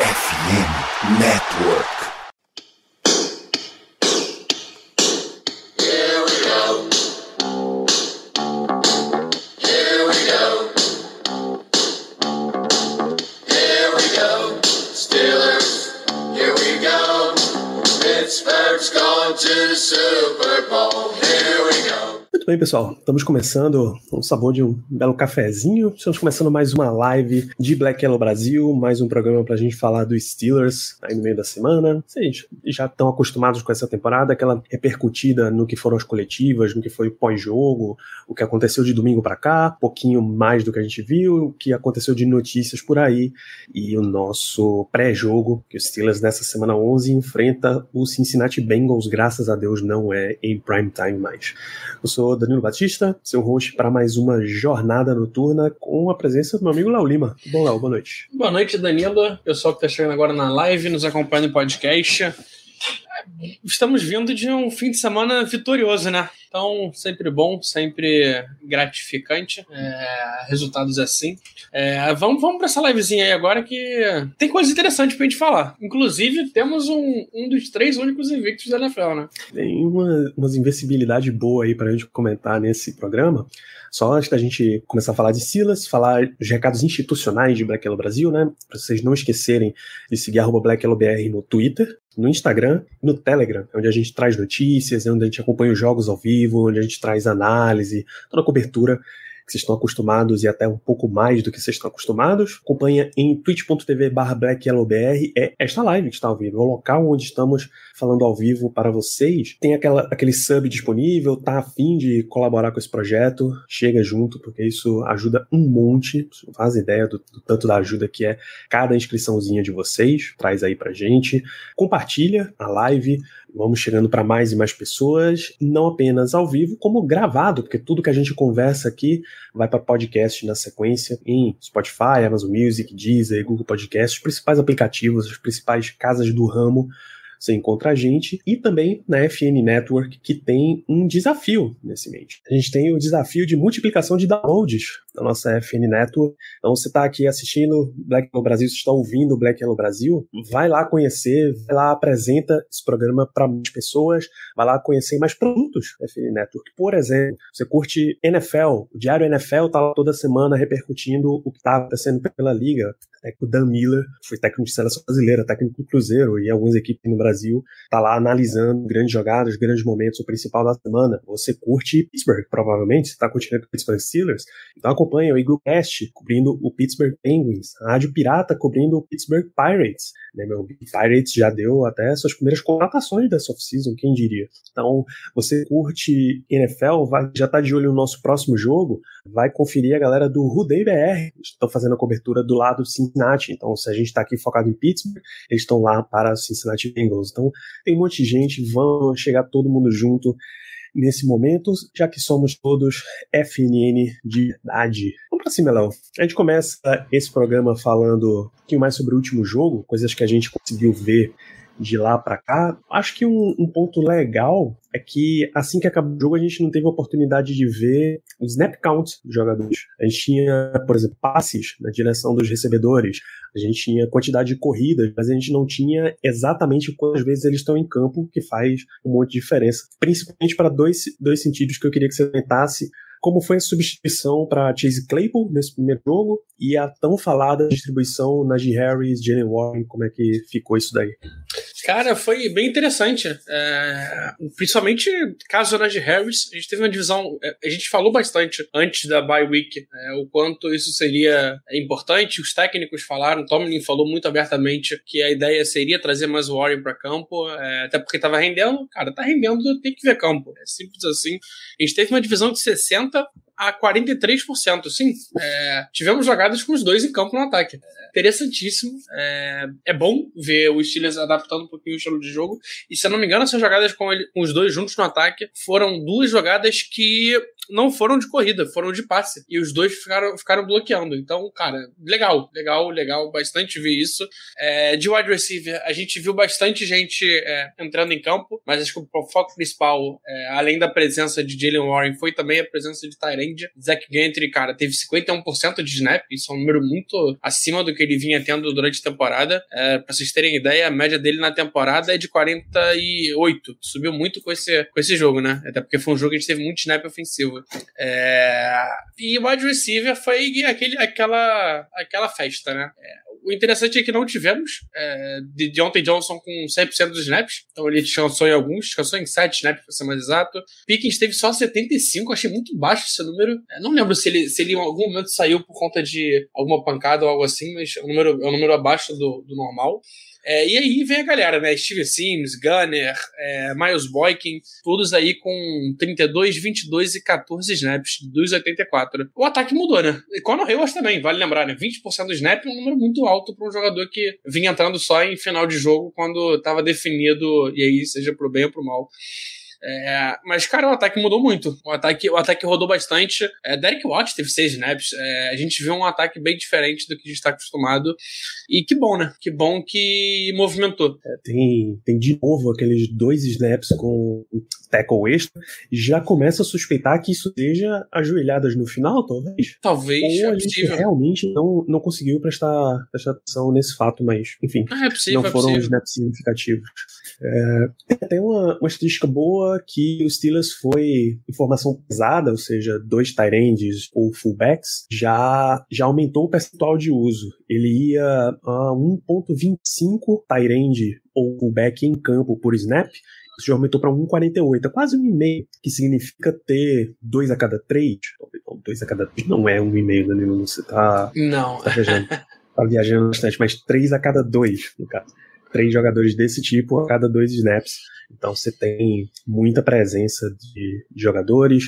FM Network. Bem, pessoal. Estamos começando um sabor de um belo cafezinho. Estamos começando mais uma live de Black Yellow Brasil, mais um programa para a gente falar dos Steelers aí no meio da semana. Vocês já estão acostumados com essa temporada, aquela repercutida no que foram as coletivas, no que foi o pós-jogo, o que aconteceu de domingo para cá, um pouquinho mais do que a gente viu, o que aconteceu de notícias por aí e o nosso pré-jogo, que o Steelers nessa semana 11 enfrenta o Cincinnati Bengals, graças a Deus não é em prime time mais. Eu sou Danilo Batista, seu host para mais uma jornada noturna com a presença do meu amigo Léo Lima. Bom, Léo, boa noite. Boa noite, Danilo. Pessoal que está chegando agora na live, nos acompanha no podcast. Estamos vindo de um fim de semana vitorioso, né? Então, sempre bom, sempre gratificante. É, resultados assim. É, vamos vamos para essa livezinha aí agora que tem coisa interessante pra gente falar. Inclusive, temos um, um dos três únicos invictos da NFL, né? Tem uma, umas invencibilidade boa aí pra gente comentar nesse programa. Só antes da gente começar a falar de Silas, falar os recados institucionais de Black Yellow Brasil, né? Pra vocês não esquecerem de seguir arroba Black Yellow BR no Twitter, no Instagram no Telegram, onde a gente traz notícias, onde a gente acompanha os jogos ao vivo, onde a gente traz análise, toda a cobertura que vocês estão acostumados e até um pouco mais do que vocês estão acostumados. Acompanha em twitch.tv blackyellowbr, é esta live que está ao vivo, é o local onde estamos falando ao vivo para vocês. Tem aquela, aquele sub disponível, tá afim de colaborar com esse projeto, chega junto, porque isso ajuda um monte, você não faz ideia do, do tanto da ajuda que é cada inscriçãozinha de vocês, traz aí pra gente. Compartilha a live, Vamos chegando para mais e mais pessoas, não apenas ao vivo, como gravado, porque tudo que a gente conversa aqui vai para podcast na sequência em Spotify, Amazon Music, Deezer, Google Podcast, os principais aplicativos, as principais casas do ramo você encontra a gente e também na FN Network, que tem um desafio nesse mês. A gente tem o desafio de multiplicação de downloads da nossa FN Network. Então, você está aqui assistindo Black Yellow Brasil, você está ouvindo Black Yellow Brasil, vai lá conhecer, vai lá, apresenta esse programa para mais pessoas, vai lá conhecer mais produtos da FN Network. Por exemplo, você curte NFL, o Diário NFL está lá toda semana repercutindo o que está acontecendo pela liga. O Dan Miller foi técnico de seleção brasileira, técnico do Cruzeiro e algumas equipes no Brasil, tá lá analisando grandes jogadas, grandes momentos, o principal da semana. Você curte Pittsburgh, provavelmente, você tá curtindo o Pittsburgh Steelers, então acompanha o Eaglecast cobrindo o Pittsburgh Penguins, a Rádio Pirata cobrindo o Pittsburgh Pirates, né, meu Pirates já deu até suas primeiras contratações dessa off-season, quem diria. Então, você curte NFL, vai, já tá de olho no nosso próximo jogo, vai conferir a galera do Rudei BR, estão fazendo a cobertura do lado do Cincinnati, então se a gente tá aqui focado em Pittsburgh, eles estão lá para o Cincinnati Bengals. Então, tem um monte de gente, vão chegar todo mundo junto nesse momento, já que somos todos FNN de verdade. Vamos pra cima, Léo. A gente começa esse programa falando um pouquinho mais sobre o último jogo, coisas que a gente conseguiu ver de lá para cá. Acho que um, um, ponto legal é que assim que acabou o jogo a gente não teve a oportunidade de ver o snap count dos jogadores. A gente tinha, por exemplo, passes na direção dos recebedores, a gente tinha quantidade de corridas, mas a gente não tinha exatamente quantas vezes eles estão em campo, que faz um monte de diferença. Principalmente para dois, dois sentidos que eu queria que você comentasse como foi a substituição para Chase Claypool nesse primeiro jogo e a tão falada distribuição Najee Harris, Jalen Warren, como é que ficou isso daí? Cara, foi bem interessante. É, principalmente caso Najee Harris, a gente teve uma divisão. É, a gente falou bastante antes da bye week é, o quanto isso seria importante. Os técnicos falaram, Tomlin falou muito abertamente que a ideia seria trazer mais o Warren para campo, é, até porque estava rendendo. Cara, tá rendendo, tem que ver campo. É simples assim. A gente teve uma divisão de 60 a 43%. Sim, é, tivemos jogadas com os dois em campo no ataque. É interessantíssimo. É, é, bom ver o Steelers adaptando um pouquinho o estilo de jogo. E se eu não me engano, essas jogadas com, ele, com os dois juntos no ataque foram duas jogadas que não foram de corrida, foram de passe. E os dois ficaram, ficaram bloqueando. Então, cara, legal, legal, legal. Bastante ver isso. É, de wide receiver, a gente viu bastante gente é, entrando em campo, mas acho que o foco principal, é, além da presença de Jalen Warren, foi também a presença de Tyrande. Zach Gentry, cara, teve 51% de snap, isso é um número muito acima do que ele vinha tendo durante a temporada. É, pra vocês terem ideia, a média dele na temporada é de 48. Subiu muito com esse, com esse jogo, né? Até porque foi um jogo que a gente teve muito snap ofensivo. É... E wide receiver foi aquele, aquela, aquela festa, né? É, o interessante é que não tivemos é, de Deontay Johnson com 100% dos snaps. Então ele descansou em alguns, descansou em 7 snaps, pra ser mais exato. Pickens teve só 75, achei muito baixo esse número. É, não lembro se ele, se ele em algum momento saiu por conta de alguma pancada ou algo assim, mas é um número, é um número abaixo do, do normal. É, e aí vem a galera, né? Steve Sims, Gunner, é, Miles Boykin, todos aí com 32, 22 e 14 snaps dos 84. O ataque mudou, né? E Conor Hayward também, vale lembrar, né? 20% do snap é um número muito alto para um jogador que vinha entrando só em final de jogo quando estava definido, e aí seja pro bem ou pro mal. É, mas, cara, o ataque mudou muito. O ataque, o ataque rodou bastante. É, Derek Watt teve seis snaps. É, a gente viu um ataque bem diferente do que a gente está acostumado. E que bom, né? Que bom que movimentou. É, tem, tem de novo aqueles dois snaps com tackle extra. Já começa a suspeitar que isso seja ajoelhadas no final, talvez. Talvez. Ou a é gente realmente não, não conseguiu prestar, prestar atenção nesse fato, mas, enfim. Ah, é possível, não foram snaps significativos. Tem uma, uma estatística boa que o Steelers foi informação pesada, ou seja, dois tight ou fullbacks, já, já aumentou o percentual de uso. Ele ia a 1.25 tight ou fullback em campo por snap, isso já aumentou para 1,48, é quase um e meio, que significa ter dois a cada três. Não, dois a cada três não é um e meio, Danilo, você tá, Não. tá viajando, tá viajando bastante, mas três a cada dois, no caso três jogadores desse tipo a cada dois snaps. Então você tem muita presença de, jogadores.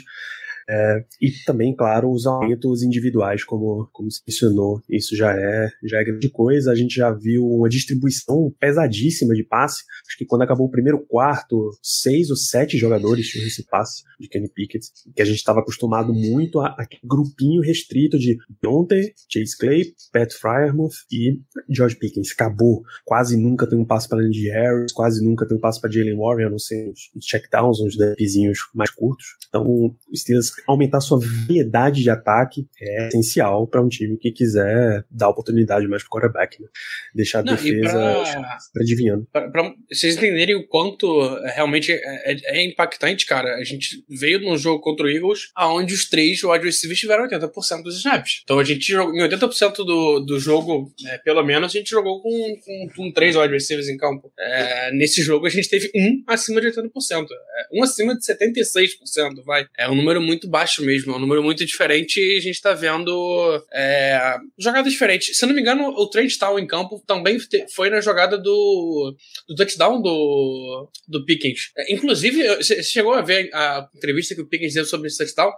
É, e também, claro, os aumentos individuais, como, como se mencionou, isso já é, já é grande coisa. A gente já viu uma distribuição pesadíssima de passe. Acho que quando acabou o primeiro quarto, seis ou sete jogadores tinham esse passe de Kenny Pickett, que a gente estava acostumado muito a, a grupinho restrito de Dante, Chase Clay, Pat Fryermuth e George Pickens. Acabou. Quase nunca tem um passe para Andy Harris, quase nunca tem um passe para Jalen Warren, a não ser os checkdowns, uns depzinhos mais curtos. Então, o Steelers aumentar sua variedade de ataque é essencial para um time que quiser dar oportunidade mais pro quarterback, né? Deixar a Não, defesa pra- adivinhando. Pra, pra vocês entenderem o quanto realmente é, é- é impactante, cara, a gente veio num jogo contra o Eagles, aonde os três wide receivers tiveram 80% dos snaps. Então a gente jogou em 80% do, do jogo, é, pelo menos, a gente jogou com, com, com três wide receivers em campo. É, nesse jogo a gente teve um acima de 80%. É, um acima de 76%, vai. É um número muito baixo mesmo, é um número muito diferente e a gente tá vendo é, jogadas diferentes. Se não me engano, o Trent Town em campo também foi na jogada do, do touchdown do, do Pickens. É, inclusive, você chegou a ver a entrevista que o Pickens deu sobre esse touchdown?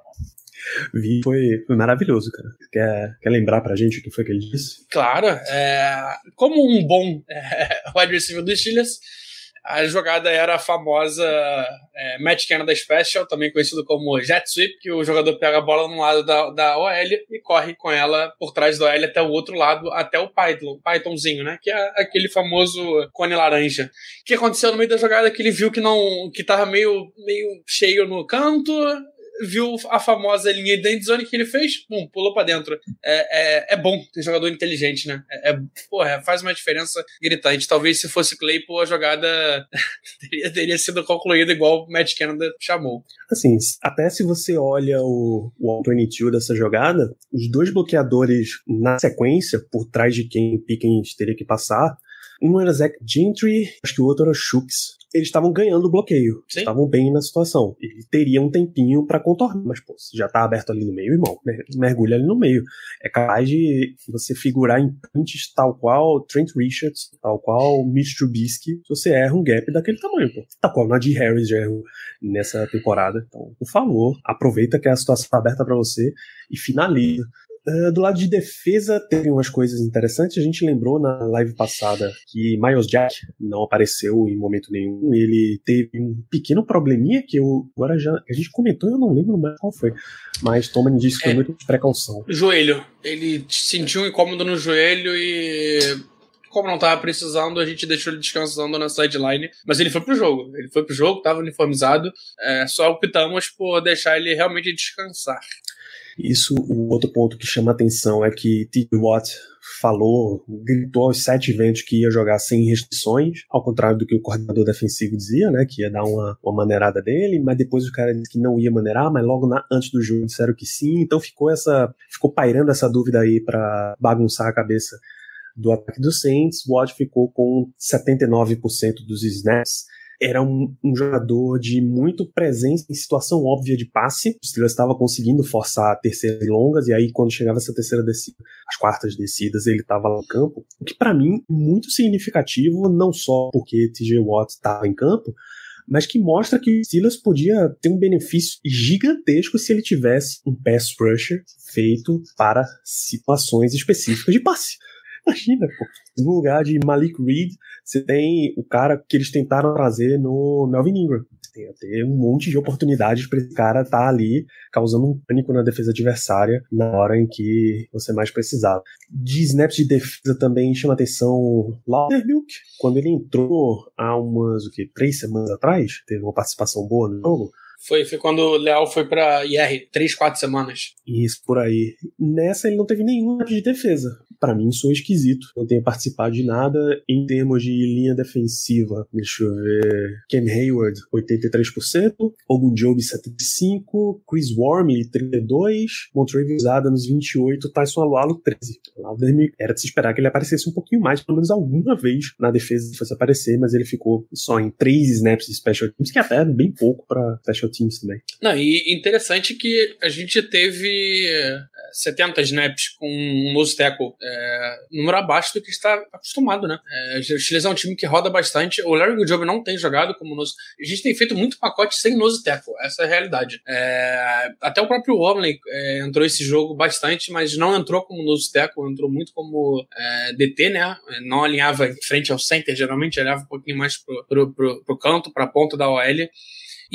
Vi, foi, foi maravilhoso, cara. Quer, quer lembrar pra gente o que foi que ele disse? Claro, é, como um bom é, wide receiver dos Steelers, a jogada era a famosa é, Match Canada Special, também conhecido como Jet Sweep, que o jogador pega a bola num lado da, da OL e corre com ela por trás da OL até o outro lado, até o Python, Pythonzinho, né? Que é aquele famoso cone laranja. O que aconteceu no meio da jogada é que ele viu que não que tava meio, meio cheio no canto, viu a famosa linha de end zone que ele fez, pum, pulou pra dentro. É, é, é bom ter jogador inteligente, né? É, é, porra, faz uma diferença gritante. Talvez se fosse Claypool, a jogada teria, teria sido concluída igual o Matt Canada chamou. Assim, até se você olha o, o All-22 dessa jogada, os dois bloqueadores na sequência, por trás de quem Pickens teria que passar, um era Zach Gentry, acho que o outro era Shooks. Eles estavam ganhando o bloqueio, Sim. estavam bem na situação. Ele teria um tempinho pra contornar, mas pô, se já tá aberto ali no meio, irmão, mer- mergulha ali no meio. É capaz de você figurar em punts tal qual Trent Richards, tal qual Mitch Trubisky, se você erra um gap daquele tamanho, pô. Tal qual Nadir Harris já errou nessa temporada. Então, por favor, aproveita que a situação tá aberta pra você e finaliza. Uh, do lado de defesa, teve umas coisas interessantes. A gente lembrou na live passada que Miles Jack não apareceu em momento nenhum. Ele teve um pequeno probleminha que eu agora já. A gente comentou, eu não lembro mais qual foi. Mas Tomani disse que é, foi muito de precaução. Joelho. Ele sentiu um incômodo no joelho e como não tava precisando, a gente deixou ele descansando na sideline. Mas ele foi pro jogo. Ele foi pro jogo, tava uniformizado. É, só optamos por deixar ele realmente descansar. Isso, o outro ponto que chama atenção é que T. Watt falou, gritou aos sete ventos que ia jogar sem restrições, ao contrário do que o coordenador defensivo dizia, né, que ia dar uma, uma maneirada dele, mas depois o cara disse que não ia maneirar, mas logo na, antes do jogo disseram que sim, então ficou essa, ficou pairando essa dúvida aí para bagunçar a cabeça do ataque do Saints, Watt ficou com 79% dos snaps. Era um, um, jogador de muito presença em situação óbvia de passe. O Steelers estava conseguindo forçar terceiras longas, e aí quando chegava essa terceira descida, as quartas descidas, ele estava lá no campo. O que para mim é muito significativo, não só porque TJ Watt estava em campo, mas que mostra que o Steelers podia ter um benefício gigantesco se ele tivesse um pass rusher feito para situações específicas de passe. Imagina, pô. No lugar de Malik Reed, você tem o cara que eles tentaram trazer no Melvin Ingram. Tem até um monte de oportunidades para esse cara estar tá ali causando um pânico na defesa adversária na hora em que você mais precisava. De snaps de defesa também chama atenção Laudermilk, quando ele entrou há umas, o que, três semanas atrás, teve uma participação boa no jogo. Foi, foi quando o Leal foi pra IR, três, quatro semanas. Isso, por aí. Nessa ele não teve nenhum de defesa para mim sou esquisito. Não tenho participado de nada em termos de linha defensiva. Deixa eu ver. Ken Hayward, 83%. Ogunjobi, 75%. Chris Wormley, 32%. Montrevious Adams, 28%. Tyson Alualo, 13%. Era de se esperar que ele aparecesse um pouquinho mais, pelo menos alguma vez na defesa se fosse aparecer, mas ele ficou só em 3 snaps de special teams, que até é bem pouco para special teams também. Não, e interessante que a gente teve 70 snaps com um nose é, número abaixo do que está acostumado, né? É, Steelers é um time que roda bastante. O Larry Goodjob não tem jogado como nose. A gente tem feito muito pacote sem nose essa é a realidade. É, até o próprio Wormley é, entrou esse jogo bastante, mas não entrou como nose entrou muito como é, DT, né? Não alinhava em frente ao center, geralmente alinhava um pouquinho mais pro, pro, pro, pro canto, pra ponta da OL.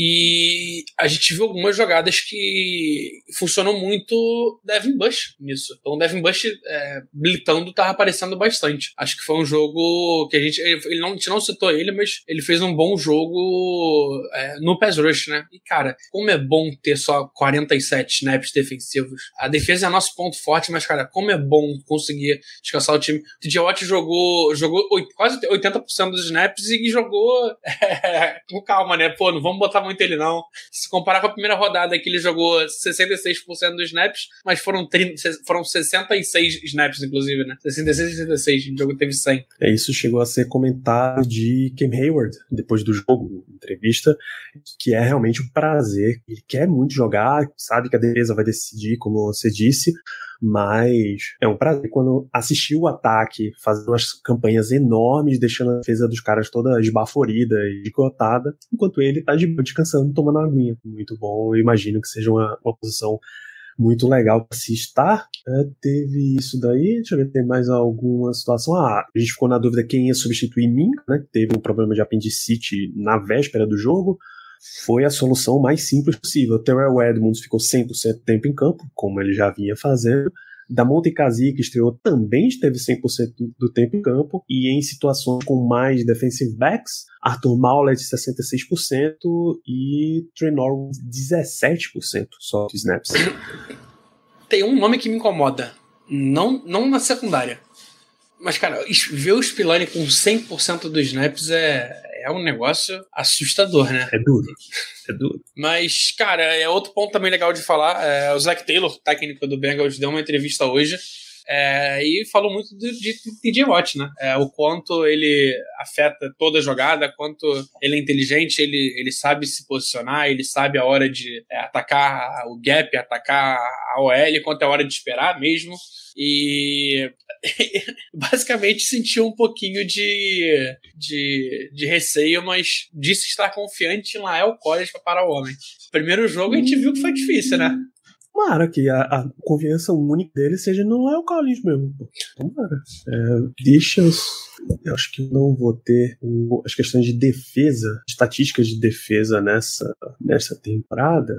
E a gente viu algumas jogadas que funcionam muito Devin Bush nisso. Então, Devin Bush é, blitando tava aparecendo bastante. Acho que foi um jogo que a gente. Ele não, a gente não citou ele, mas ele fez um bom jogo é, no pass rush, né? E, cara, como é bom ter só 47 snaps defensivos. A defesa é nosso ponto forte, mas, cara, como é bom conseguir descansar o time. O TJ Watt jogou, jogou quase 80% dos snaps e jogou é, com calma, né? Pô, não vamos botar muito ele, não. Se comparar com a primeira rodada, que ele jogou 66% dos snaps, mas foram, 30, foram 66 snaps, inclusive, né? 66 e 66, o jogo teve 100. É, isso chegou a ser comentado de Cam Hayward, depois do jogo, entrevista, que é realmente um prazer. Ele quer muito jogar, sabe que a defesa vai decidir, como você disse, mas é um prazer quando assistir o ataque, fazendo umas campanhas enormes, deixando a defesa dos caras toda esbaforida e esgotada, enquanto ele tá de descansando, tomando aguinha. Muito bom, eu imagino que seja uma, uma posição muito legal para se estar. É, teve isso daí, deixa eu ver, tem mais alguma situação. Ah, a gente ficou na dúvida quem ia substituir mim, né? Teve um problema de apendicite na véspera do jogo foi a solução mais simples possível. Terrell Edmonds ficou 100% do tempo em campo, como ele já vinha fazendo. Da Monte que estreou, também esteve 100% do tempo em campo. E em situações com mais defensive backs, Arthur Maulet 66% e Trenor 17% só de snaps. Tem um nome que me incomoda. Não, não na secundária. Mas, cara, ver o Spillane com 100% dos snaps é, é um negócio assustador, né? É duro. É duro. Mas, cara, é outro ponto também legal de falar. É, o Zach Taylor, técnico do Bengals, deu uma entrevista hoje. É, e falou muito de, de Watt, né? É, o quanto ele afeta toda a jogada, quanto ele é inteligente, ele, ele sabe se posicionar, ele sabe a hora de é, atacar o gap, atacar a OL, quanto é a hora de esperar mesmo. E basicamente sentiu um pouquinho de, de, de receio, mas disse estar confiante em Lael Collins para parar o homem. Primeiro jogo a gente viu que foi difícil, né? Tomara que a, a, confiança única dele seja no Collins mesmo. Tomara. É, deixa. Eu acho que não vou ter as questões de defesa, estatísticas de defesa nessa, nessa temporada.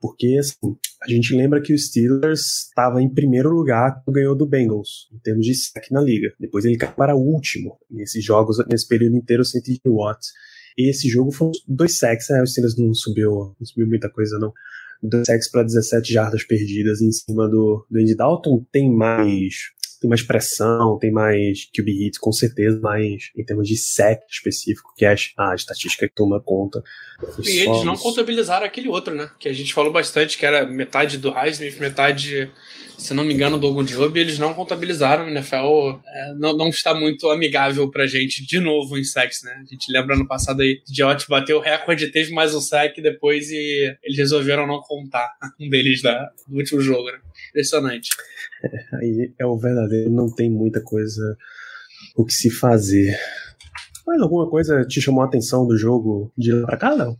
Porque, assim, a gente lembra que o Steelers estava em primeiro lugar quando ganhou do Bengals, em termos de sack na liga. Depois ele caiu para último nesses jogos, nesse período inteiro, sem TJ Watts. E esse jogo foram dois sacks, né? O Steelers não subiu, não subiu muita coisa, não. Dois sacks para 17 jardas perdidas em cima do, do Andy Dalton. Tem mais tem mais pressão, tem mais QB hits, com certeza, mas em termos de set específico, que é a estatística que toma conta. E eles não contabilizaram aquele outro, né? Que a gente falou bastante, que era metade do Heisman, metade, se não me engano, do Ogun Job, eles não contabilizaram. O NFL é, não, não está muito amigável pra gente de novo em sacks, né? A gente lembra no passado aí, Diot bateu o recorde, teve mais um sack depois e eles resolveram não contar um deles da, do último jogo, né? Impressionante. Aí é o verdadeiro, não tem muita coisa o que se fazer. Mais alguma coisa te chamou a atenção do jogo de lá pra cá?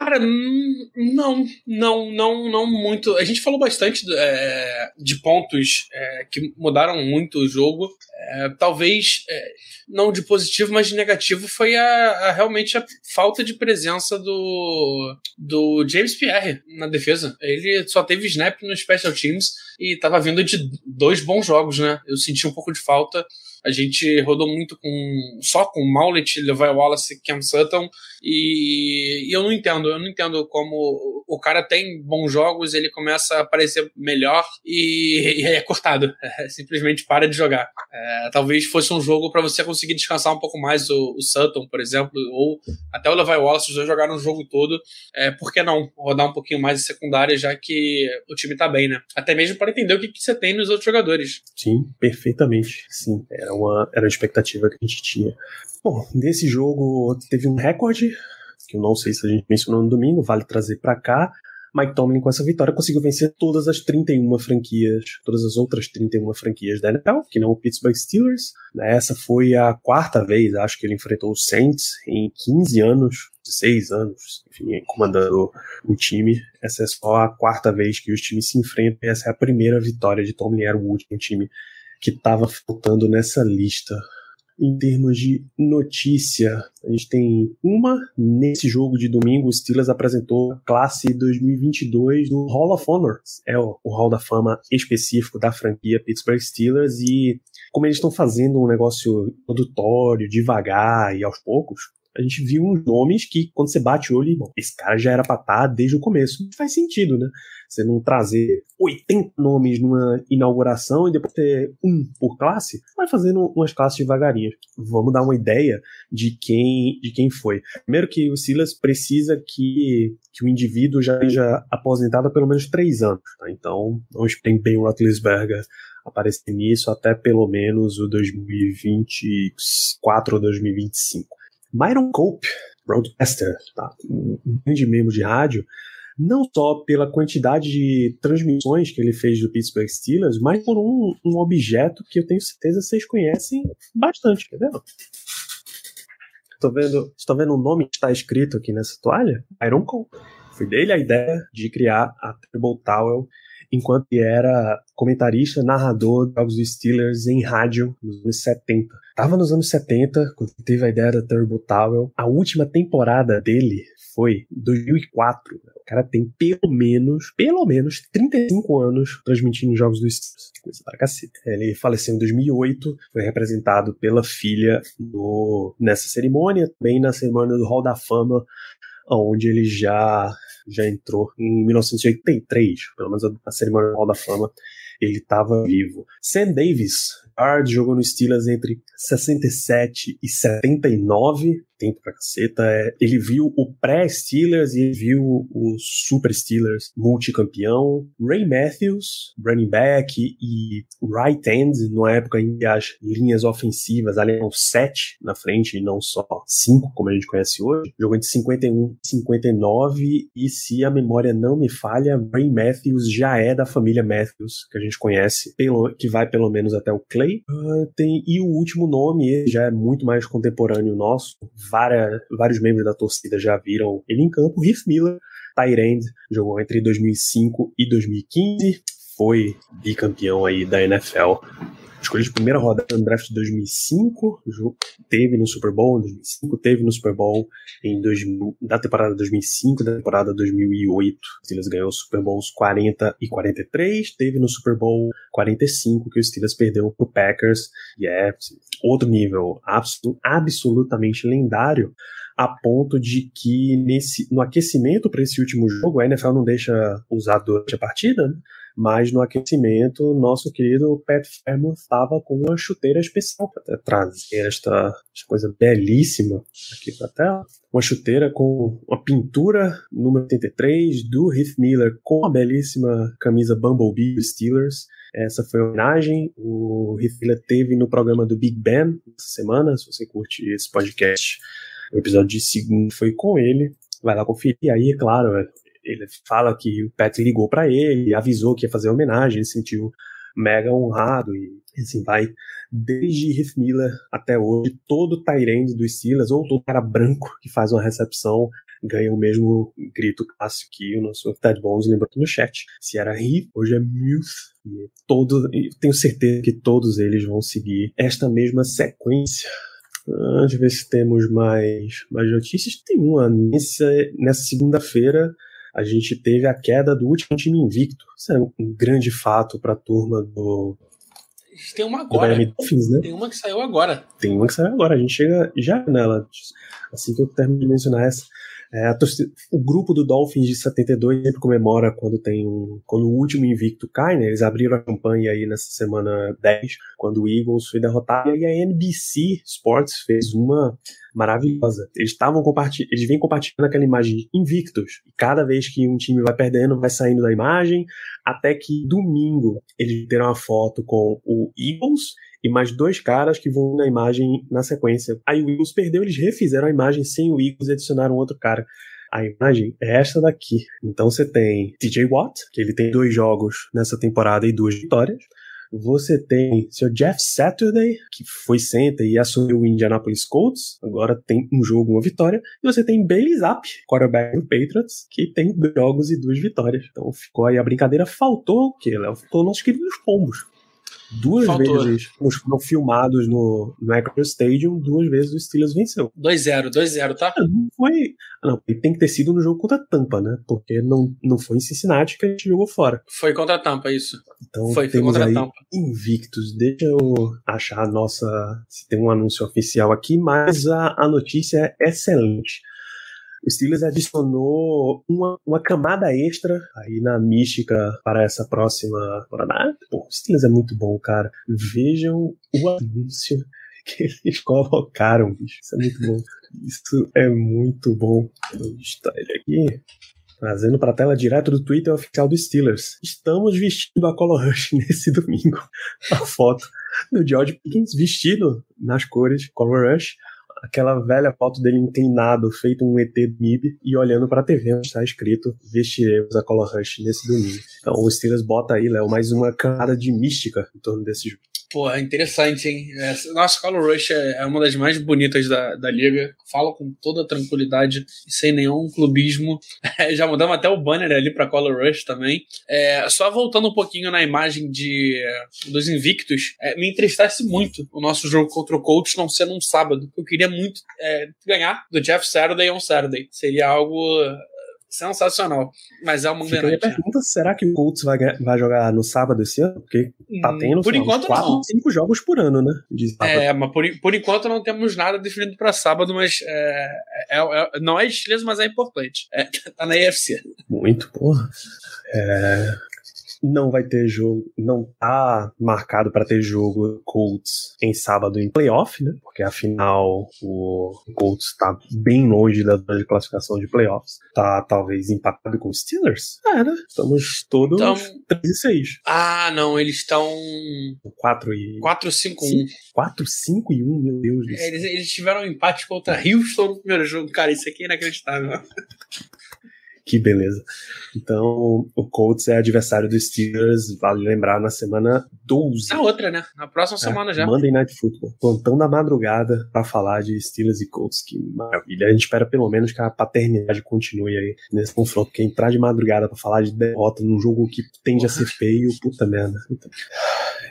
Cara, não, não, não, não muito. A gente falou bastante é, de pontos é, que mudaram muito o jogo. É, talvez é, não de positivo, mas de negativo foi a, a, realmente a falta de presença do, do James Pierre na defesa. Ele só teve snap no Special Teams e estava vindo de dois bons jogos, né? Eu senti um pouco de falta. A gente rodou muito com só com Maulet, Levi Wallace, Cam Sutton e, e, eu não entendo, eu não entendo como o cara tem bons jogos, ele começa a aparecer melhor e, e é cortado, é, simplesmente para de jogar. É, talvez fosse um jogo para você conseguir descansar um pouco mais o, o, Sutton, por exemplo, ou até o Levi Wallace, os dois jogaram o jogo todo. É, por que não rodar um pouquinho mais de secundária, já que o time tá bem, né? Até mesmo para entender o que, que você tem nos outros jogadores. Sim, perfeitamente. Sim, uma, era uma expectativa que a gente tinha. Bom, nesse jogo teve um recorde, que eu não sei se a gente mencionou no domingo, vale trazer para cá. Mike Tomlin, com essa vitória, conseguiu vencer todas as 31 franquias, todas as outras 31 franquias da NFL, que não o Pittsburgh Steelers. Essa foi a quarta vez, acho que ele enfrentou o Saints em 15 anos, 16 anos, enfim, comandando o time. Essa é só a quarta vez que os times se enfrentam e essa é a primeira vitória de Tomlin, era o último time que estava faltando nessa lista. Em termos de notícia, a gente tem uma nesse jogo de domingo. O Steelers apresentou a classe 2022 do Hall of Honor. É o, Hall da Fama específico da franquia Pittsburgh Steelers. E como eles estão fazendo um negócio introdutório, devagar e aos poucos, a gente viu uns nomes que, quando você bate o olho, bom, esse cara já era pra estar tá desde o começo. Faz sentido, né? Você não trazer 80 nomes numa inauguração e depois ter um por classe, vai fazendo umas classes devagarinho. Vamos dar uma ideia de quem, de quem foi. Primeiro que o Silas precisa que, que o indivíduo já seja aposentado há pelo menos três anos. Tá? Então, não esperem bem o Roethlisberger aparecer nisso até pelo menos o 2024 ou 2025. Myron Cope, broadcaster, tá? um grande membro de rádio, não só pela quantidade de transmissões que ele fez do Pittsburgh Steelers, mas por um, um objeto que eu tenho certeza vocês conhecem bastante, quer ver? Estou vendo, estou vendo o nome que está escrito aqui nessa toalha, Myron Cope. Foi dele a ideia de criar a Treble Towel enquanto era comentarista, narrador de jogos dos Steelers em rádio nos anos 70. Tava nos anos 70, quando teve a ideia da Turbo Towel. A última temporada dele foi 2004. O cara tem pelo menos, pelo menos 35 anos transmitindo jogos dos Steelers. Coisa pra cacete. Ele faleceu em 2008, foi representado pela filha no, nessa cerimônia, também na cerimônia do Hall da Fama, onde ele já já entrou em 1983, pelo menos a, cerimônia do Hall da Fama, ele estava vivo. Sam Davis, guard, jogou no Steelers entre 67 e 79, tempo pra caceta. É, ele viu o pré-Steelers e viu o Super Steelers multicampeão. Ray Matthews, running back e right end, numa época em que as linhas ofensivas ali eram sete na frente e não só cinco, como a gente conhece hoje. Jogou entre 51 e 59 e se a memória não me falha, Ray Matthews já é da família Matthews, que a gente conhece, pelo, que vai pelo menos até o Clay. Uh, tem, e o último nome, já é muito mais contemporâneo nosso, várias, vários membros da torcida já viram ele em campo. Heath Miller Tyrande, jogou entre 2005 e 2015, foi bicampeão aí da NFL escolha de primeira rodada no draft de 2005, teve no Super Bowl em 2005, teve no Super Bowl em 2000, da temporada 2005, da temporada 2008. O Steelers ganhou os Super Bowls 40 e 43, teve no Super Bowl 45 que o Steelers perdeu pro Packers, e é outro nível absolutamente lendário a ponto de que nesse, no aquecimento para esse último jogo, a NFL não deixa usar durante a partida, né? Mas no aquecimento, nosso querido Pat Fairmouth estava com uma chuteira especial para trazer esta, esta coisa belíssima aqui para a tela. Uma chuteira com uma pintura número 83 do Heath Miller com a belíssima camisa Bumblebee Steelers. Essa foi a homenagem. O Heath Miller teve no programa do Big Ben essa semana. Se você curte esse podcast, o episódio de segundo foi com ele. Vai lá conferir. E aí, é claro, ele fala que o Pat ligou para ele, avisou que ia fazer homenagem, ele se sentiu mega honrado e assim vai. Desde Heath Miller até hoje, todo Tyrande dos Steelers, ou todo cara branco que faz uma recepção, ganha o mesmo grito clássico que o nosso Ted Bones lembrou aqui no chat. Se era Heath, hoje é Muth. E todo, tenho certeza que todos eles vão seguir esta mesma sequência. Deixa eu ver se temos mais, mais notícias. Tem uma nessa, nessa segunda-feira a gente teve a queda do último time invicto. Isso é um grande fato para a turma do. Tem uma agora. Dolphins, né? Tem uma que saiu agora. Tem uma que saiu agora. A gente chega já nela. Assim que eu termino de mencionar essa. É, torcida, o grupo do Dolphins de 72 sempre comemora quando tem um, quando o último invicto cai, né? Eles abriram a campanha aí nessa semana 10, quando o Eagles foi derrotado, e a NBC Sports fez uma maravilhosa. Eles estavam compartilhando, eles vêm compartilhando aquela imagem de invictos. E cada vez que um time vai perdendo, vai saindo da imagem, até que domingo eles deram uma foto com o Eagles e mais dois caras que vão na imagem na sequência. Aí o Eagles perdeu, eles refizeram a imagem sem o Eagles e adicionaram outro cara. A imagem é esta daqui. Então você tem TJ Watt, que ele tem dois jogos nessa temporada e duas vitórias. Você tem seu Jeff Saturday, que foi center e assumiu o Indianapolis Colts, agora tem um jogo, uma vitória. E você tem Bailey Zapp, quarterback do Patriots, que tem dois jogos e duas vitórias. Então ficou aí a brincadeira. Faltou o quê, Léo? Faltou nossos queridos pombos. Duas Faltou. vezes os foram filmados no, no Acro Stadium, duas vezes o Steelers venceu. 2-0, 2-0, tá? Não foi. Não, ele tem que ter sido no jogo contra a Tampa, né? Porque não, não foi em Cincinnati que a gente jogou fora. Foi contra a Tampa, isso. Então foi, temos foi contra aí a Tampa. invictos. Deixa eu achar a nossa. Se tem um anúncio oficial aqui, mas a, a notícia é excelente o Steelers adicionou uma, uma camada extra aí na mística para essa próxima temporada. Pô, o Steelers é muito bom, cara. Vejam o anúncio que eles colocaram, bicho. Isso é muito bom. Isso é muito bom. Está ele aqui? Trazendo para a tela direto do Twitter oficial do Steelers. Estamos vestindo a Color Rush nesse domingo. A foto do George Pickens vestido nas cores Color Rush aquela velha foto dele inclinado, feito um ET MIB, e olhando pra TV onde está escrito vestiremos a Color Rush nesse domingo. Então o Steelers bota aí, Léo, mais uma camada de mística em torno desse jogo. Pô, é interessante, hein? Nossa, Color Rush é, é uma das mais bonitas da, da liga. Fala com toda tranquilidade e sem nenhum clubismo. É, já mudamos até o banner ali pra Color Rush também. É, só voltando um pouquinho na imagem de, dos Invictus, é, me entristece muito o nosso jogo contra o Colts não ser num sábado. Eu queria muito é, ganhar do Jeff Saturday on Saturday. Seria algo sensacional. Mas é uma Fica grande. pergunta: será que o Colts vai, vai jogar no sábado esse ano? Porque tá hum, tendo por enquanto, quatro, não. cinco jogos por ano, né? É, mas por, por enquanto não temos nada definido para sábado, mas é, é, é, não é estiloso, mas é importante. É, tá na EFC. Muito, porra. É, não vai ter jogo, não tá marcado para ter jogo Colts em sábado em playoff, né? Porque afinal o Colts tá bem longe da zona de classificação de playoffs. Tá talvez empatado com os Steelers? É, né? Estamos todos então, 3 e 6. Ah, não, eles estão 4 e 4 5 1. 4 5 e 1, meu Deus. É, eles, eles tiveram um empate contra Houston no primeiro jogo. Cara, isso aqui é inacreditável. Que beleza. Então, o Colts é adversário dos Steelers, vale lembrar, na semana 12. Na outra, né? Na próxima é, semana já. Monday Night Football. Plantão da madrugada para falar de Steelers e Colts. Que maravilha. A gente espera pelo menos que a paternidade continue aí nesse confronto. Porque entrar de madrugada para falar de derrota num jogo que tende a ser feio, puta merda.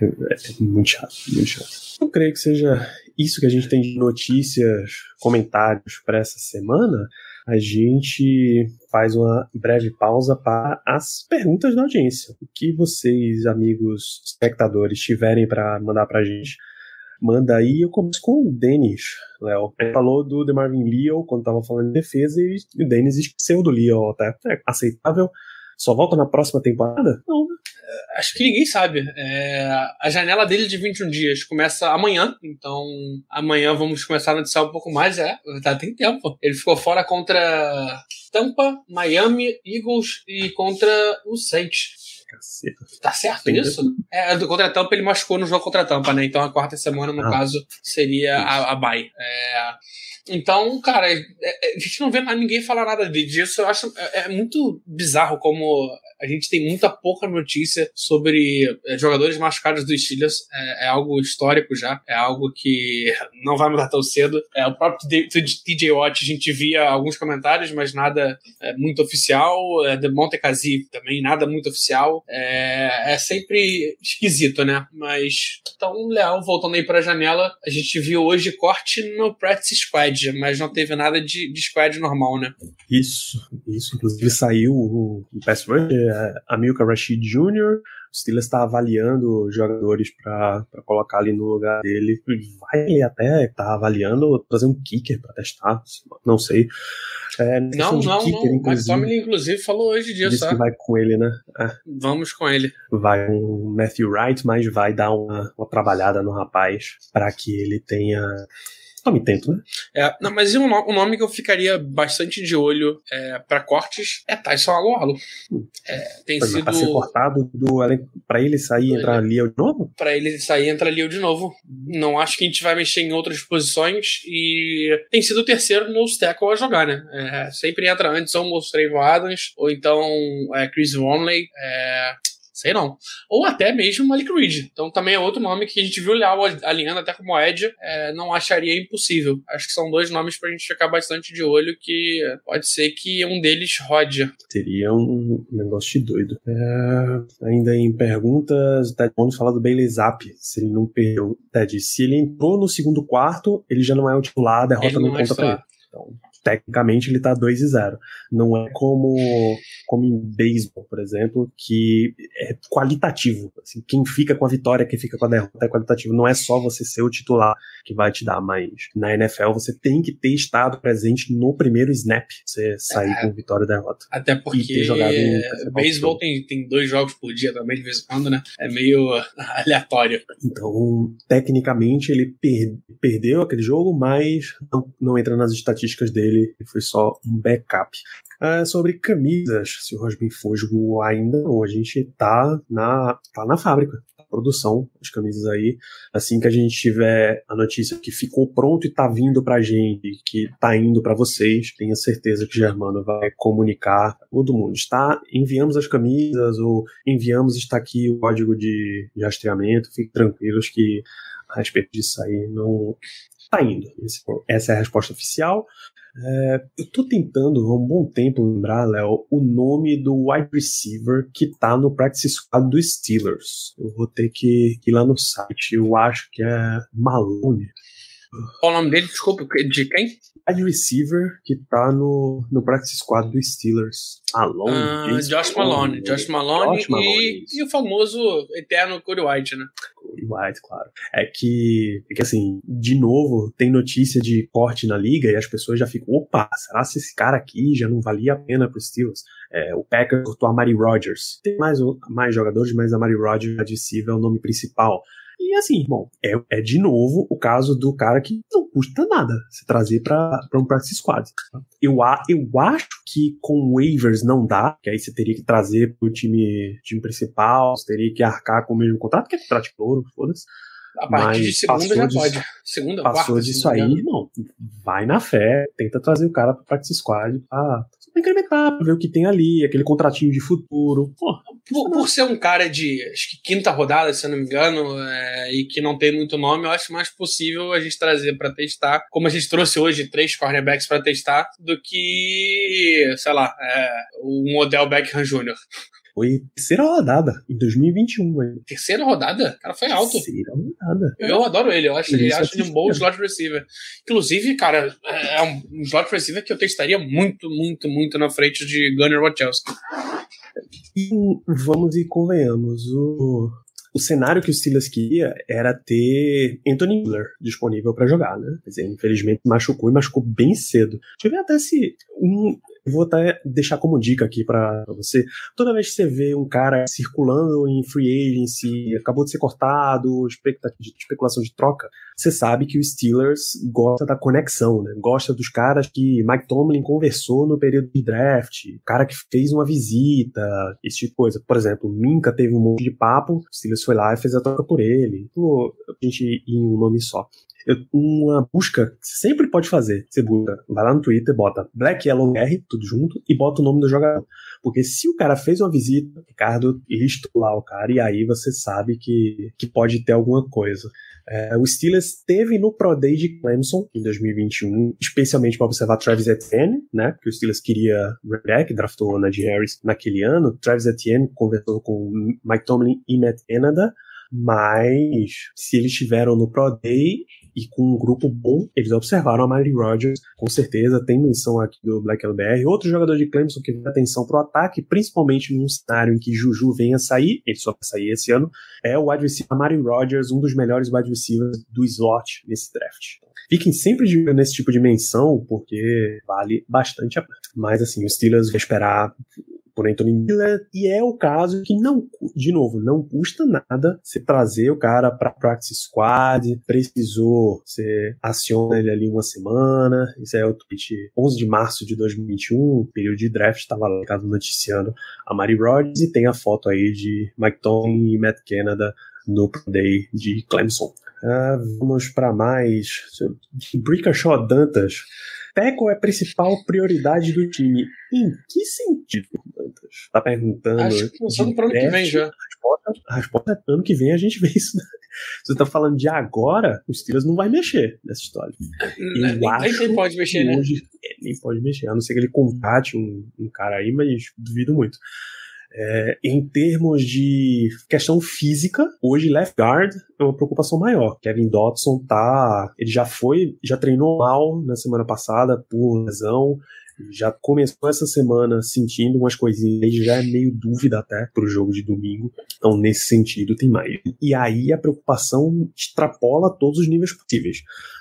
É, é muito chato, muito chato. Eu creio que seja isso que a gente tem de notícias, comentários para essa semana a gente faz uma breve pausa para as perguntas da audiência. O que vocês, amigos espectadores, tiverem para mandar para a gente, manda aí. Eu começo com o Denis, Léo. Ele falou do The Marvin Leo quando estava falando de defesa e o Denis esqueceu do Leo até. É aceitável. Só volta na próxima temporada? Não, né? Acho que ninguém sabe. É, a janela dele de 21 dias começa amanhã, então amanhã vamos começar a noticiar um pouco mais. É, tá, tem tempo. Ele ficou fora contra Tampa, Miami, Eagles e contra o Saints. Caceta. Tá certo Tem isso? É, contra a Tampa ele machucou no jogo contra a Tampa, né? Então a quarta semana, no ah. caso, seria a, a bye. É, então, cara, é, é, a gente não vê ninguém falar nada disso. Eu acho é, é muito bizarro como a gente tem muita pouca notícia sobre jogadores machucados dos Steelers. É, é, algo histórico já. É algo que não vai mudar tão cedo. É, o próprio TJ Watt, a gente via alguns comentários, mas nada é, muito oficial. É, The Montecasi também, nada muito oficial. É, é sempre esquisito, né? Mas, então, Leal, voltando aí pra janela, a gente viu hoje corte no Practice Squad, mas não teve nada de, de squad normal, né? Isso, isso. Inclusive saiu o, pass rush é, Amilcar Rashid Jr., o Steelers está avaliando jogadores para colocar ali no lugar dele. Vai até estar tá avaliando trazer um kicker para testar, não sei. É, não, não, kicker, não. Mas Tomlin, inclusive, falou hoje disso. Disse que vai com ele, né? É. Vamos com ele. Vai um Matthew Wright, mas vai dar uma, uma trabalhada no rapaz para que ele tenha Tome tempo, né? É, não, mas um, um nome que eu ficaria bastante de olho é, para cortes é Tyson Alualo. Hum. É, tem sido. Pra ser cortado do para ele sair e entrar ali de novo? Para ele sair e entrar ali de novo. Não acho que a gente vai mexer em outras posições e tem sido o terceiro no tackle a jogar, né? É, sempre entra antes ou Trayvon Adams ou então é, Chris Vonley. É, Sei não. Ou até mesmo Malik Reed. Então também é outro nome que a gente viu o Leal alinhando até como Ed. É, não acharia impossível. Acho que são dois nomes pra gente ficar bastante de olho que pode ser que um deles rode. Teria um negócio de doido. É, ainda em perguntas, Ted Bond fala do Bailey Zapp. Se ele não perdeu. Ted, se ele entrou no segundo quarto, ele já não é o titular, a derrota ele não, não conta pra ele. Então, tecnicamente ele tá 2 e 0. Não é como, como em beisebol, por exemplo, que é qualitativo. Assim, quem fica com a vitória, quem fica com a derrota é qualitativo. Não é só você ser o titular que vai te dar, mas na NFL você tem que ter estado presente no primeiro snap, você sair é, com vitória e derrota. Até porque beisebol tem, tem dois jogos por dia também, de vez em quando, né? É meio aleatório. Então, tecnicamente, ele per perdeu aquele jogo, mas não, não entra nas estatísticas dele ele foi só um backup. Uh, sobre camisas, se o Rosbin Fosgo ainda não, a gente tá na, tá na fábrica, tá produção das camisas aí. Assim que a gente tiver a notícia que ficou pronto e tá vindo pra gente, que tá indo para vocês, tenha certeza que o Germano vai comunicar todo mundo. Está, enviamos as camisas ou enviamos, está aqui o código de, de rastreamento, fiquem tranquilos que a respeito disso aí não, tá indo. Esse, essa é a resposta oficial. É, eu tô tentando há um bom tempo lembrar, Léo, o nome do wide receiver que tá no practice squad dos Steelers. Eu vou ter que ir lá no site. Eu acho que é Malone. Qual o nome dele? Desculpa, de quem? Wide receiver que tá no, no practice squad dos Steelers. Malone. Ah, Josh Malone. Josh Malone, Josh Malone e, e, o famoso eterno Cody White, né? White, claro. É que, é que, assim, de novo, tem notícia de corte na liga e as pessoas já ficam, opa, será que esse cara aqui já não valia a pena pro Steelers? É, o Packers cortou a Mari Rodgers. Tem mais, mais jogadores, mas a Mari Rodgers é o nome principal. E assim, bom, é, é de novo o caso do cara que não custa nada se trazer para um practice squad. Tá? Eu, eu acho que com waivers não dá, que aí você teria que trazer pro time, time principal, você teria que arcar com o mesmo contrato, que é contrato de ouro, foda-se. A partir de segunda já disso, pode. Segunda, passou quarta, disso aí, irmão. Vai na fé, tenta trazer o cara pro practice squad pra, incrementar, ver o que tem ali, aquele contratinho de futuro. Pô, por, por, ser um cara de acho que quinta rodada, se eu não me engano, é, e que não tem muito nome, eu acho mais possível a gente trazer para testar, como a gente trouxe hoje três cornerbacks para testar, do que, sei lá, é, um Odell Beckham Jr. Foi terceira rodada, em 2021. Hein? Terceira rodada? Cara, foi alto. Terceira rodada. Eu adoro ele, eu acho ele, acho ele um bom slot receiver. Inclusive, cara, é um slot receiver que eu testaria muito, muito, muito na frente de Gunnar Wachowski. E vamos e convenhamos, o, o cenário que o Steelers queria era ter Anthony Miller disponível para jogar, né? Quer dizer, infelizmente machucou e machucou bem cedo. Deixa eu ver até se um, vou até deixar como dica aqui para você. Toda vez que você vê um cara circulando em free agency, acabou de ser cortado, especulação de troca, você sabe que o Steelers gosta da conexão, né? Gosta dos caras que Mike Tomlin conversou no período de draft, cara que fez uma visita, esse tipo de coisa. Por exemplo, Minka teve um monte de papo, o Steelers foi lá e fez a troca por ele. Pô, a gente ir em um nome só uma busca que você sempre pode fazer. Você busca, vai lá no Twitter, bota Black Yellow R, tudo junto, e bota o nome do jogador. Porque se o cara fez uma visita, Ricardo listou lá o cara, e aí você sabe que, que pode ter alguma coisa. É, o Steelers teve no Pro Day de Clemson em 2021, especialmente para observar Travis Etienne, né? Que o Steelers queria back, draftou Najee Harris naquele ano. Travis Etienne conversou com Mike Tomlin e Matt Canada, mas se eles estiveram no Pro Day, e com um grupo bom, eles observaram a Miley Rogers, com certeza, tem menção aqui do Black LBR. Outro jogador de Clemson que dá atenção pro ataque, principalmente num cenário em que Juju venha sair, ele só vai sair esse ano, é o wide receiver Miley Rogers, um dos melhores wide receivers do slot nesse draft. Fiquem sempre de olho nesse tipo de menção, porque vale bastante a pena. Mas assim, os Steelers vão esperar por Anthony Miller, e é o caso que não, de novo, não custa nada você trazer o cara para practice squad, precisou, você aciona ele ali uma semana, isso é o tweet 11 de março de 2021, período de draft, estava lá noticiando a Mari Rodgers, e tem a foto aí de Mike Tomlin e Matt Canada no Pro Day de Clemson. Uh, vamos para mais. Brickashaw Dantas. Teco é a principal prioridade do time. Em que sentido, Dantas? Tá perguntando. Acho que pro ano que vem já. A resposta, é ano que vem a gente vê isso. Né? Se você tá falando de agora, o Steelers não vai mexer nessa história. Eu nem, acho nem pode mexer, né? Hoje, é, nem pode mexer, a não ser que ele combate um, um cara aí, mas duvido muito. É, em termos de questão física, hoje left guard é uma preocupação maior. Kevin Dotson tá, ele já foi, já treinou mal na semana passada por lesão, já começou essa semana sentindo umas coisinhas, já é meio dúvida até pro jogo de domingo. Então, nesse sentido, tem mais. E aí a preocupação extrapola todos os níveis possíveis.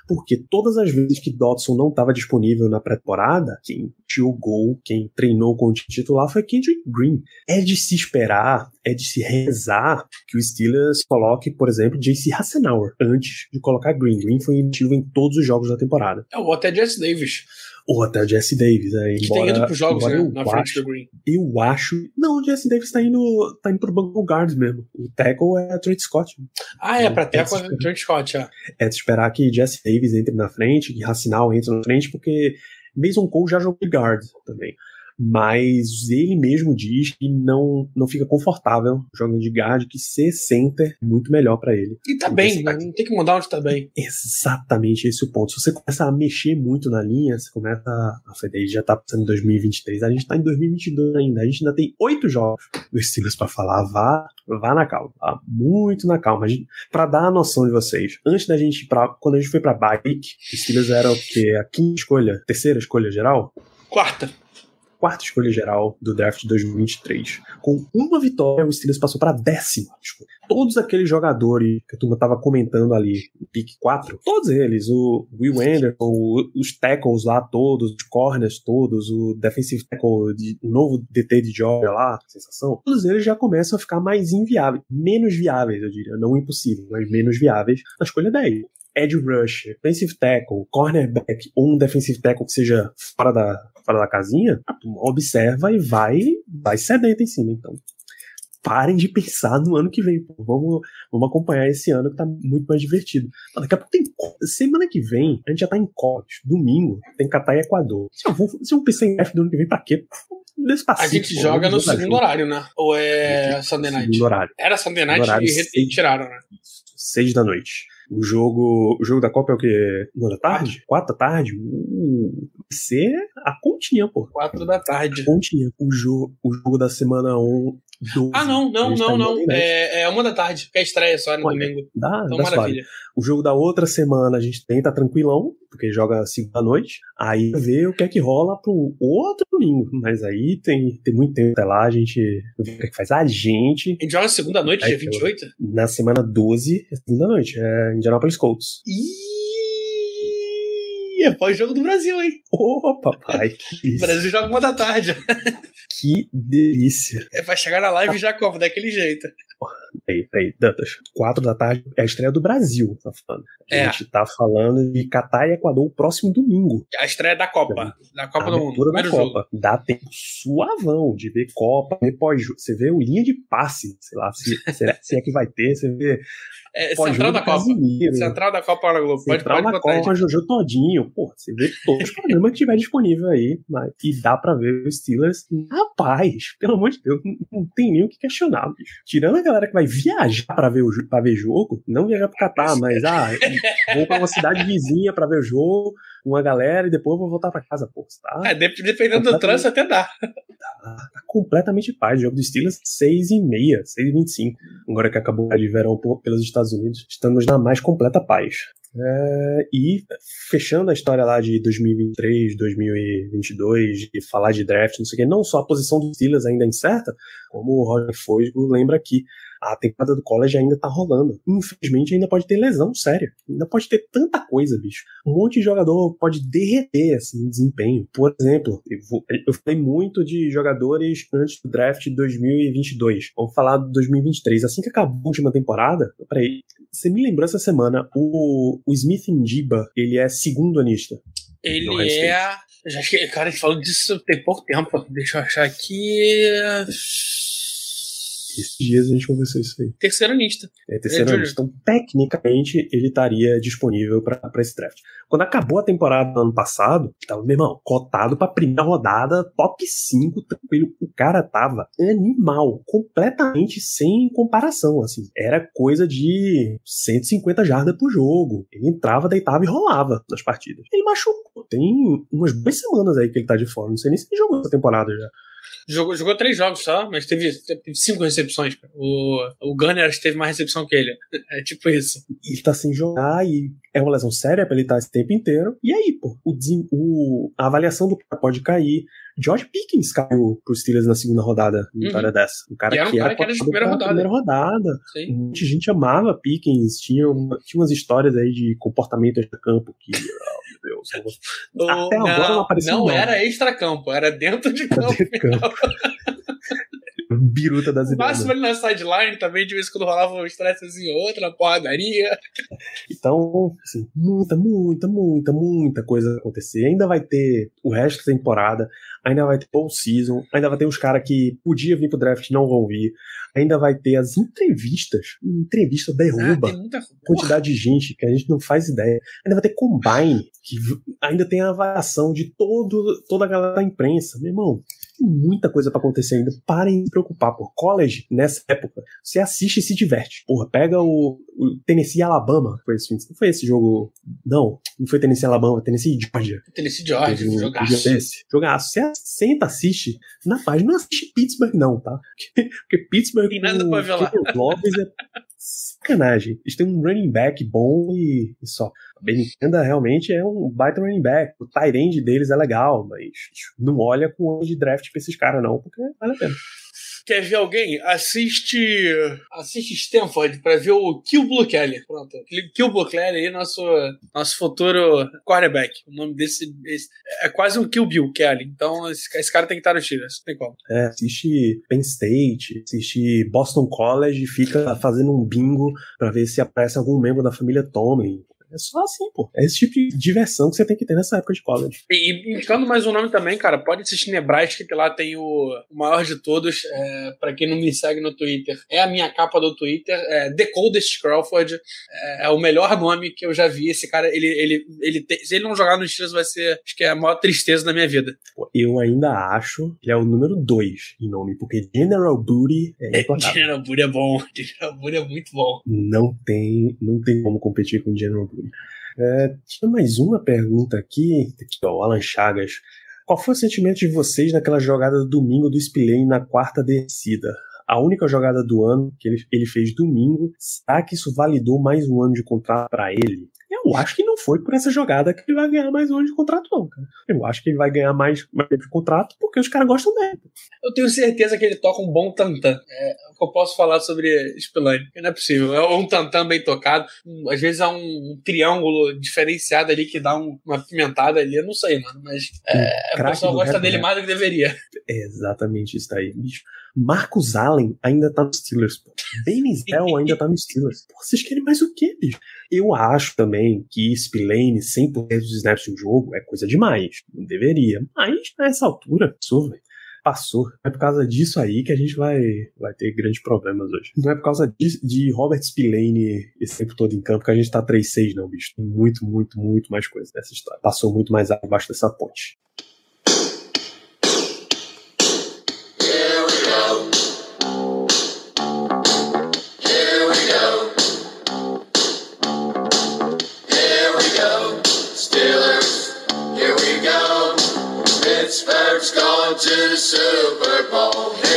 Porque todas as vezes que Dodson não estava disponível na pré-temporada, quem jogou, quem treinou com o titular foi Kendrick Green. É de se esperar, é de se rezar que o Steelers coloque, por exemplo, JC Hassenauer antes de colocar Green. Green foi inativo em todos os jogos da temporada. É, ou até Jesse Davis. Ou até o Jesse Davis, né? Que embora, tem ido pros jogos, né? Na frente do Green. Eu acho. Não, o Jesse Davis tá indo, tá indo pro banco guards mesmo. O tackle é Trent Scott. Ah, é, pra tackle é Trent Scott, é. É de esperar que Jesse Davis entre na frente, que Racinal entre na frente, porque Mason Cole já jogou guard também mas ele mesmo diz que não, não fica confortável jogando de guard, que ser center é muito melhor para ele. E tá bem, tá... não tem que mudar onde tá bem. Exatamente esse é o ponto. Se você começa a mexer muito na linha, você começa a. A já tá passando em 2023, a gente tá em 2022 ainda, a gente ainda tem oito jogos do Steelers para falar. Vá, vá na calma, vá muito na calma. Para dar a noção de vocês, antes da gente ir pra. Quando a gente foi pra bike, o Steelers era o quê? A quinta escolha? Terceira escolha geral? Quarta quarta escolha geral do draft de 2023. Com uma vitória, o Steelers passou para décima. Tipo, todos aqueles jogadores que a turma tava comentando ali, pick 4, todos eles, o Will Anderson, os tackles lá todos, os corners todos, o defensive tackle, de, o novo DT de Georgia lá, sensação, todos eles já começam a ficar mais inviáveis, menos viáveis, eu diria, não impossível, mas menos viáveis na escolha 10 edge rusher, defensive tackle, cornerback ou um defensive tackle que seja fora da, fora da casinha, observa e vai, vai sedenta em cima, então. parem de pensar no ano que vem. Pô. Vamos, vamos acompanhar esse ano que tá muito mais divertido. Mas daqui a pouco tem. Semana que vem, a gente já tá em corte. Domingo, tem Catar e Equador. Se eu, vou, se eu pensar em F do ano que vem, pra quê? Despacito, a gente pô, joga no segundo horário, né? Ou é Sunday Night? Segundo horário. Era Sunday Night horário, e retiraram, né? Seis da noite. O jogo, o jogo da Copa é o quê? Uma da tarde? Quatro da tarde? Uh, ser a continha, pô. Quatro da tarde. A continha. O, jo o jogo da semana 1 12. Ah, não, não, não, tá não. É, é uma da tarde, que é a estreia só no Olha, domingo. Dá, então, dá maravilha. Suave. O jogo da outra semana a gente tenta tranquilão, porque joga 5 da noite. Aí vê o que é que rola pro outro domingo. Mas aí tem, tem muito tempo até lá, a gente vê o que é que faz. A gente. A gente joga segunda noite, dia 28? Na semana 12, é segunda noite, é Indianapolis Colts. Ih! É pós-jogo do Brasil, hein? Ô, oh, papai. o Brasil joga uma da tarde. Que delícia. É pra chegar na live já como, daquele jeito. Peraí, peraí, Dantas. Quatro da tarde é a estreia do Brasil, tá falando. A é. gente tá falando de Catar e Equador o próximo domingo. A estreia da Copa. Da Copa a do Mundo. da Copa. Jogo. Dá tempo suavão de ver Copa, ver pós Você vê o linha de passe, sei lá, se, se é que vai ter, você vê é, Central da Copa. Central da Copa na Globo. Pode, Central pode da Copa, Jojo todinho. Pô, você vê todos os programas que tiver disponível aí. Mas, e dá pra ver os Steelers. Rapaz, pelo amor de Deus, não, não tem nem o que questionar, bicho. Tirando a galera que vai viajar pra ver, o, pra ver jogo, não viajar pro Catar, mas ah, vou pra uma cidade vizinha pra ver o jogo, uma galera, e depois vou voltar pra casa, pô. Tá, é, dependendo do trânsito até dá. Tá, tá completamente paz. O jogo do Steelers, 6 e meia, 6 e 25. Agora que acabou de verão pelos Estados Unidos, estamos na mais completa paz. É, e fechando a história lá de 2023, 2022, de falar de draft, não sei o que, não só a posição dos Steelers ainda é incerta, como o Roger Fosgo lembra aqui, a temporada do college ainda tá rolando. Infelizmente, ainda pode ter lesão séria. Ainda pode ter tanta coisa, bicho. Um monte de jogador pode derreter, assim, desempenho. Por exemplo, eu, vou, eu falei muito de jogadores antes do draft de 2022. Vamos falar de 2023. Assim que acabou a última temporada, peraí, você me lembrou essa semana, o, o Smith Ndiba, ele é segundo anista. Ele é. Já, cara, a gente falou disso tem pouco tempo. Deixa eu achar aqui. Esses dias a gente conversou isso aí. Terceiro anista. É, terceiro é. Então, tecnicamente, ele estaria disponível para esse draft. Quando acabou a temporada do ano passado, tava, meu irmão, cotado pra primeira rodada, top 5, tranquilo. O cara tava animal, completamente sem comparação, assim. Era coisa de 150 jardas por jogo. Ele entrava, deitava e rolava nas partidas. Ele machucou. Tem umas duas semanas aí que ele tá de fora. Não sei nem se ele jogou essa temporada já. Jogou, jogou três jogos só, mas teve, teve cinco recepções. O, o Gunner acho que teve mais recepção que ele. É tipo isso. Ele tá sem jogar e é uma lesão séria pra ele estar esse tempo inteiro. E aí, pô, o, o, a avaliação do cara pode cair. George Pickens caiu pros Steelers na segunda rodada, uma uhum. dessa. Um cara, era um que, cara era que era de primeira rodada. primeira rodada. Sim. Muita gente amava Pickens, tinha, uma, tinha umas histórias aí de comportamento de campo que Deus. Até não, agora não apareceu. Não, não. era extra-campo, era dentro de campo. Dentro de campo. Biruta das ideias. Máximo ali na sideline também, de vez em quando rolava um estressezinho outro, na porradaria. Então, assim, muita, muita, muita, muita coisa acontecer. Ainda vai ter o resto da temporada, ainda vai ter full season, ainda vai ter uns caras que podia vir pro draft não vão vir, ainda vai ter as entrevistas. Entrevista derruba ah, quantidade de gente que a gente não faz ideia. Ainda vai ter combine, que ainda tem a avaliação de todo, toda a galera da imprensa. Meu irmão, muita coisa para acontecer ainda. Parem de se preocupar, por college, nessa época, você assiste e se diverte. Porra, pega o, o Tennessee Alabama, foi esse, não foi esse jogo, não, não foi Tennessee Alabama, Tennessee Georgia. Tennessee Georgia, um, jogaço. Esse, jogaço. Você senta, assiste, na página, não assiste Pittsburgh não, tá? Porque, porque Pittsburgh Tem nada pra ver lá. é sacanagem. Eles têm um running back bom e, e só. A Benicanda realmente é um baita running back. O tight end deles é legal, mas não olha com olho de draft pra esses caras, não, porque vale a pena. Quer ver alguém? Assiste. Assiste Stanford pra ver o Kill Blue Kelly. Pronto. Kill Blue Kelly aí, nosso, nosso futuro quarterback. O nome desse, É quase um Kill Bill Kelly. Então esse, esse cara tem que estar no Steelers. Não tem como. É, assiste Penn State, assiste Boston College, fica fazendo um bingo pra ver se aparece algum membro da família Tomlin É só assim, pô. É esse tipo de diversão que você tem que ter nessa época de college. E, indicando mais um nome também, cara, pode assistir Nebraska, que lá tem o, maior de todos. É, para quem não me segue no Twitter, é a minha capa do Twitter. É The Coldest Crawford. É, é, o melhor nome que eu já vi. Esse cara, ele, ele, ele te, se ele não jogar nos Steelers, vai ser, acho que é a maior tristeza da minha vida. Eu ainda acho que é o número 2 em nome, porque General Booty é, é General Booty é bom. General Booty é muito bom. Não tem, não tem como competir com General Booty. É, tinha mais uma pergunta aqui, aqui ó, o Alan Chagas. Qual foi o sentimento de vocês naquela jogada do domingo do Spillane na quarta descida? A única jogada do ano que ele, ele fez domingo, será que isso validou mais um ano de contrato para ele? Eu acho que não foi por essa jogada que ele vai ganhar mais um ano de contrato, não, cara. Eu acho que ele vai ganhar mais, mais tempo de contrato porque os caras gostam dele. Eu tenho certeza que ele toca um bom tantã. É o que eu posso falar sobre Spillane. Não é possível. É um tantã bem tocado. Às vezes é um triângulo diferenciado ali que dá um, uma pimentada ali. Eu não sei, mano. Mas é, a pessoa gosta dele mais do que deveria. É exatamente isso aí, bicho. Marcos Allen ainda tá no Steelers, pô. Benny Zell ainda tá no Steelers. Pô, vocês querem mais o quê, bicho? Eu acho também que Spillane 100% dos snaps do jogo é coisa demais. Não deveria. Mas, nessa altura, passou, velho. Passou. É por causa disso aí que a gente vai, vai ter grandes problemas hoje. Não é por causa de, de Robert Spillane esse tempo todo em campo que a gente tá 3-6, não, bicho. Tem muito, muito, muito mais coisa dessa história. Passou muito mais abaixo dessa ponte. Pittsburgh's gone to the Super Bowl.